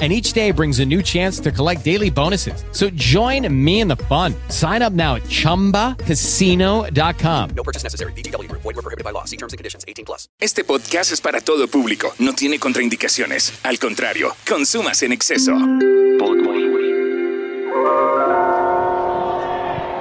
and each day brings a new chance to collect daily bonuses. So join me in the fun. Sign up now at ChumbaCasino.com. No purchase necessary. VGW Group. Void were prohibited by law. See terms and conditions. 18 plus. Este podcast es para todo público. No tiene contraindicaciones. Al contrario, consumas en exceso.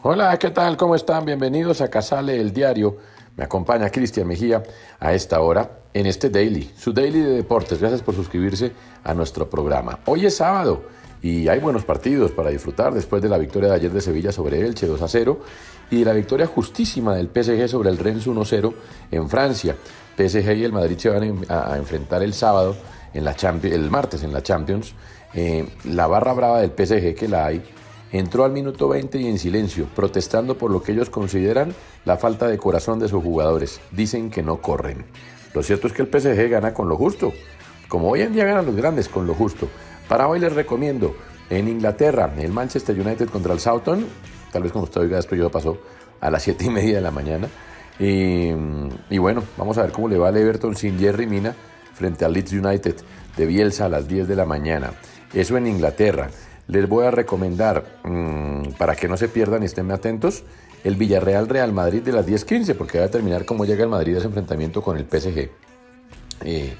Hola, ¿qué tal? ¿Cómo están? Bienvenidos a Casale, el diario. Me acompaña Cristian Mejía a esta hora en este daily, su daily de deportes. Gracias por suscribirse a nuestro programa. Hoy es sábado y hay buenos partidos para disfrutar después de la victoria de ayer de Sevilla sobre Elche 2 a 0 y de la victoria justísima del PSG sobre el Rennes 1 0 en Francia. PSG y el Madrid se van a, enfrentar el sábado, en la Champions, el martes en la Champions. Eh, la barra brava del PSG que la hay entró al minuto 20 y en silencio, protestando por lo que ellos consideran la falta de corazón de sus jugadores. Dicen que no corren. Lo cierto es que el PSG gana con lo justo, como hoy en día ganan los grandes con lo justo. Para hoy les recomiendo en Inglaterra el Manchester United contra el Southampton, tal vez como usted oiga esto ya pasó a las 7 y media de la mañana. Y, y bueno, vamos a ver cómo le va al Everton sin Jerry Mina frente al Leeds United de Bielsa a las 10 de la mañana. Eso en Inglaterra les voy a recomendar, mmm, para que no se pierdan y estén atentos, el Villarreal Real Madrid de las 10.15, porque va a determinar cómo llega el Madrid a ese enfrentamiento con el PSG. Eh,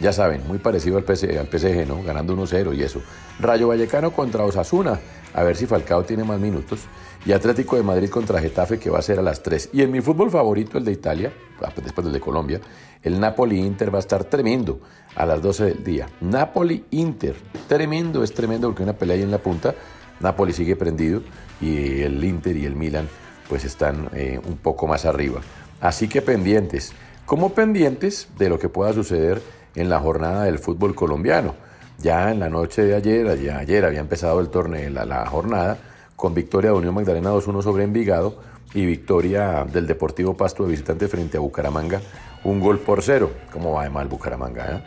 ya saben, muy parecido al PSG, al PSG, ¿no? Ganando 1-0 y eso. Rayo Vallecano contra Osasuna, a ver si Falcao tiene más minutos. Y Atlético de Madrid contra Getafe, que va a ser a las 3. Y en mi fútbol favorito, el de Italia, ah, pues después del de Colombia, el Napoli-Inter va a estar tremendo a las 12 del día. Napoli-Inter, tremendo, es tremendo porque una pelea ahí en la punta. Napoli sigue prendido y el Inter y el Milan pues están eh, un poco más arriba. Así que pendientes, como pendientes de lo que pueda suceder en la jornada del fútbol colombiano. Ya en la noche de ayer, ayer, ayer había empezado el torneo, la jornada, con victoria de Unión Magdalena 2-1 sobre Envigado y victoria del Deportivo Pasto de visitante frente a Bucaramanga, un gol por cero. ¿Cómo va de mal Bucaramanga? eh?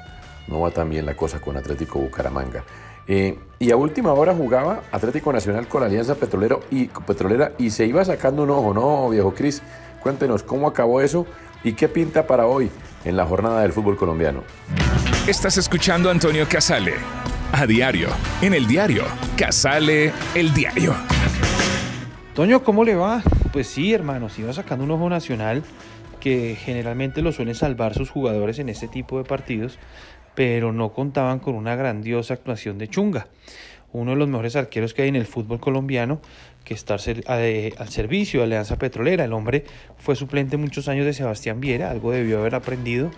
No va tan bien la cosa con Atlético Bucaramanga. Eh, y a última hora jugaba Atlético Nacional con Alianza Petrolero y, Petrolera y se iba sacando un ojo, ¿no, viejo Cris? Cuéntenos cómo acabó eso y qué pinta para hoy en la jornada del fútbol colombiano. Estás escuchando a Antonio Casale. A diario, en el diario. Casale, el diario. Toño, ¿cómo le va? Pues sí, hermano, se iba sacando un ojo nacional que generalmente lo suelen salvar sus jugadores en este tipo de partidos, pero no contaban con una grandiosa actuación de Chunga, uno de los mejores arqueros que hay en el fútbol colombiano, que está al, al servicio de Alianza Petrolera. El hombre fue suplente muchos años de Sebastián Viera, algo debió haber aprendido.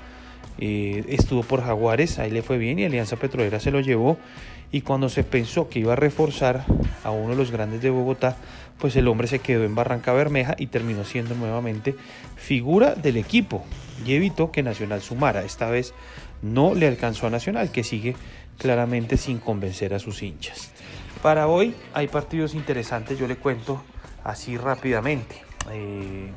Eh, estuvo por Jaguares, ahí le fue bien y Alianza Petrolera se lo llevó. Y cuando se pensó que iba a reforzar a uno de los grandes de Bogotá, pues el hombre se quedó en Barranca Bermeja y terminó siendo nuevamente figura del equipo y evitó que Nacional sumara. Esta vez no le alcanzó a Nacional, que sigue claramente sin convencer a sus hinchas. Para hoy hay partidos interesantes, yo le cuento así rápidamente. Eh,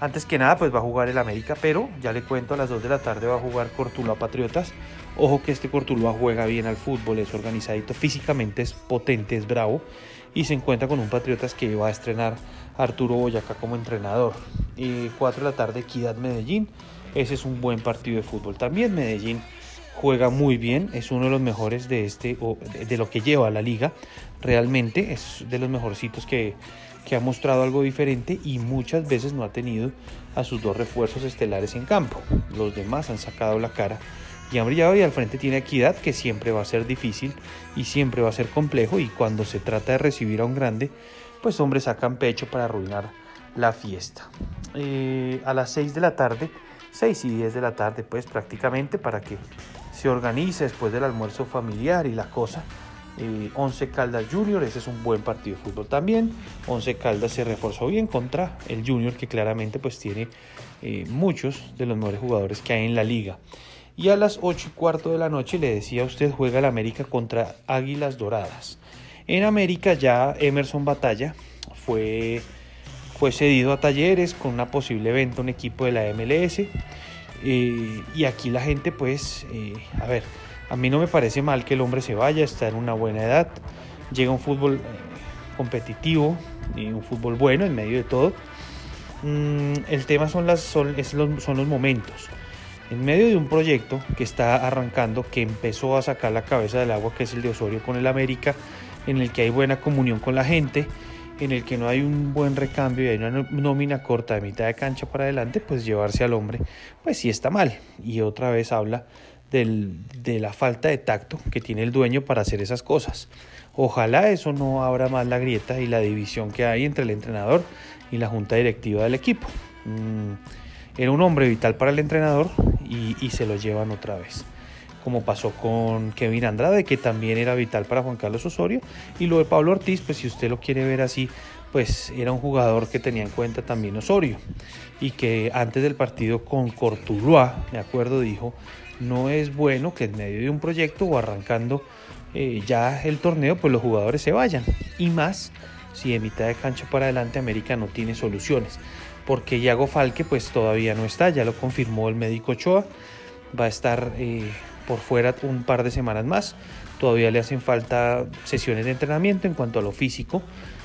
antes que nada, pues va a jugar el América, pero ya le cuento a las 2 de la tarde va a jugar Cortuluá Patriotas. Ojo que este Cortuluá juega bien al fútbol, es organizadito, físicamente es potente, es bravo y se encuentra con un Patriotas que va a estrenar a Arturo Boyacá como entrenador. Y 4 de la tarde, Equidad Medellín ese es un buen partido de fútbol. También Medellín juega muy bien, es uno de los mejores de este o de lo que lleva la liga. Realmente es de los mejorcitos que, que ha mostrado algo diferente y muchas veces no ha tenido a sus dos refuerzos estelares en campo. Los demás han sacado la cara y han brillado y al frente tiene equidad que siempre va a ser difícil y siempre va a ser complejo y cuando se trata de recibir a un grande, pues hombres sacan pecho para arruinar la fiesta. Eh, a las 6 de la tarde, 6 y 10 de la tarde pues prácticamente para que se organice después del almuerzo familiar y la cosa. Eh, 11 Caldas Junior, ese es un buen partido de fútbol también. 11 Caldas se reforzó bien contra el Junior que claramente pues tiene eh, muchos de los mejores jugadores que hay en la liga. Y a las 8 y cuarto de la noche le decía a usted juega el América contra Águilas Doradas. En América ya Emerson Batalla fue, fue cedido a Talleres con una posible venta un equipo de la MLS. Eh, y aquí la gente pues, eh, a ver, a mí no me parece mal que el hombre se vaya, está en una buena edad, llega un fútbol eh, competitivo y un fútbol bueno en medio de todo. Mm, el tema son, las, son, los, son los momentos en medio de un proyecto que está arrancando, que empezó a sacar la cabeza del agua, que es el de Osorio con el América, en el que hay buena comunión con la gente, en el que no hay un buen recambio y hay una nómina corta de mitad de cancha para adelante, pues llevarse al hombre, pues sí está mal. Y otra vez habla de la falta de tacto que tiene el dueño para hacer esas cosas. Ojalá eso no abra más la grieta y la división que hay entre el entrenador y la junta directiva del equipo. Mm, era un hombre vital para el entrenador y, se lo llevan otra vez. Como pasó con Kevin Andrade, que también era vital para Juan Carlos Osorio. Y lo de Pablo Ortiz, pues si usted lo quiere ver así, pues era un jugador que tenía en cuenta también Osorio. Y que antes del partido con Cortuluá, de acuerdo, dijo, no es bueno que en medio de un proyecto o arrancando eh, ya el torneo, pues los jugadores se vayan. Y más si de mitad de cancha para adelante América no tiene soluciones porque Iago Falque pues todavía no está, ya lo confirmó el médico Ochoa, va a estar eh, por fuera un par de semanas más, todavía le hacen falta sesiones de entrenamiento en cuanto a lo físico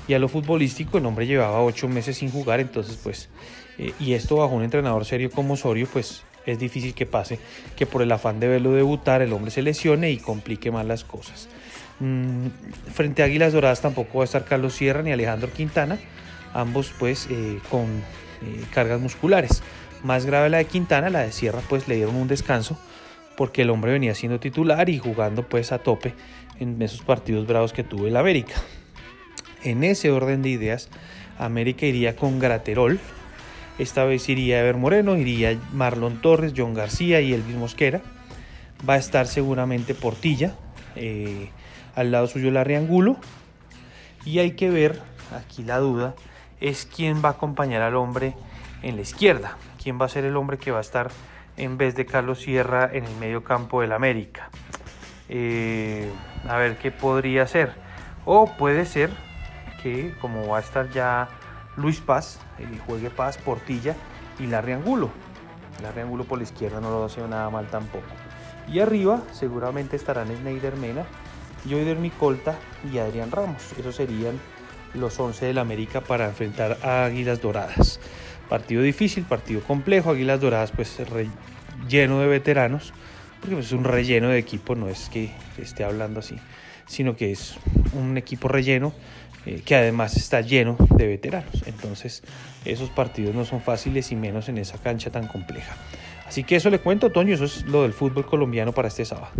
y a lo futbolístico, el hombre llevaba ocho meses sin jugar, entonces pues, eh, y esto bajo un entrenador serio como Osorio, pues es difícil que pase, que por el afán de verlo debutar el hombre se lesione y complique más las cosas. Mm, frente a Águilas Doradas tampoco va a estar Carlos Sierra ni Alejandro Quintana, ambos pues eh, con eh, cargas musculares. Más grave la de Quintana, la de Sierra pues le dieron un descanso porque el hombre venía siendo titular y jugando pues a tope en esos partidos bravos que tuvo el América. En ese orden de ideas, América iría con Graterol, esta vez iría Ever Moreno, iría Marlon Torres, John García y Elvis Mosquera. Va a estar seguramente Portilla, eh, al lado suyo Larry Angulo. Y hay que ver, aquí la duda, es quién va a acompañar al hombre en la izquierda, quién va a ser el hombre que va a estar en vez de Carlos Sierra en el medio campo del América. Eh, a ver qué podría ser. O puede ser que como va a estar ya Luis Paz, eh, juegue Paz, Portilla y Larry Angulo. Larry Angulo por la izquierda no lo hace nada mal tampoco. Y arriba seguramente estarán Sneider Mena, Joider Micolta y Adrián Ramos. Esos serían los 11 del América para enfrentar a Águilas Doradas. Partido difícil, partido complejo. Águilas Doradas, pues lleno de veteranos, porque pues, es un relleno de equipo, no es que esté hablando así, sino que es un equipo relleno eh, que además está lleno de veteranos. Entonces, esos partidos no son fáciles y menos en esa cancha tan compleja. Así que eso le cuento, Toño, eso es lo del fútbol colombiano para este sábado.